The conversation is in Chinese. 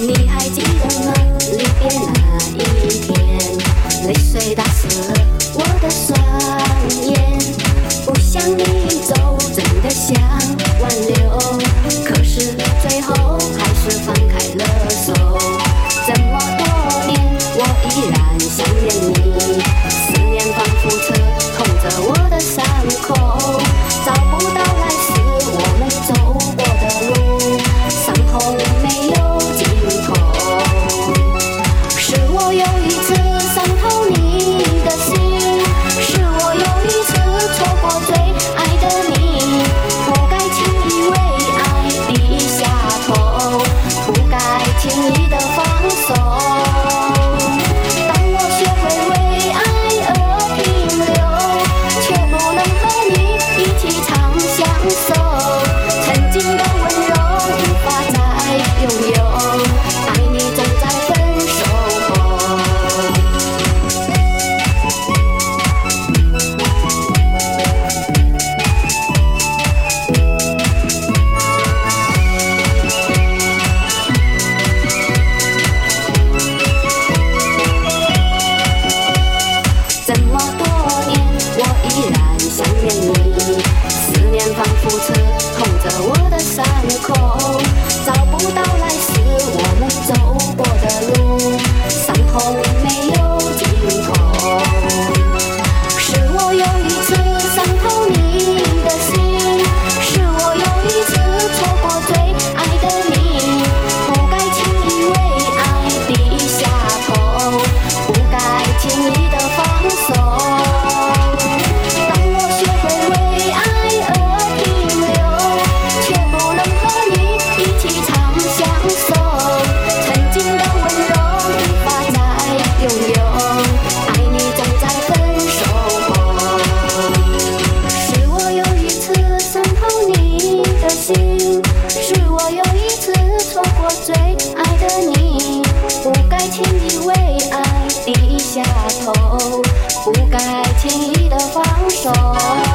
你还记得吗？离别那一天，泪水打湿了我的双眼。还是放开了手。这么多年我依然想念你。轻易的放松。想念你。思念仿佛刺痛着我的伤口。错过最爱的你不该轻易为爱低下头不该轻易的放手。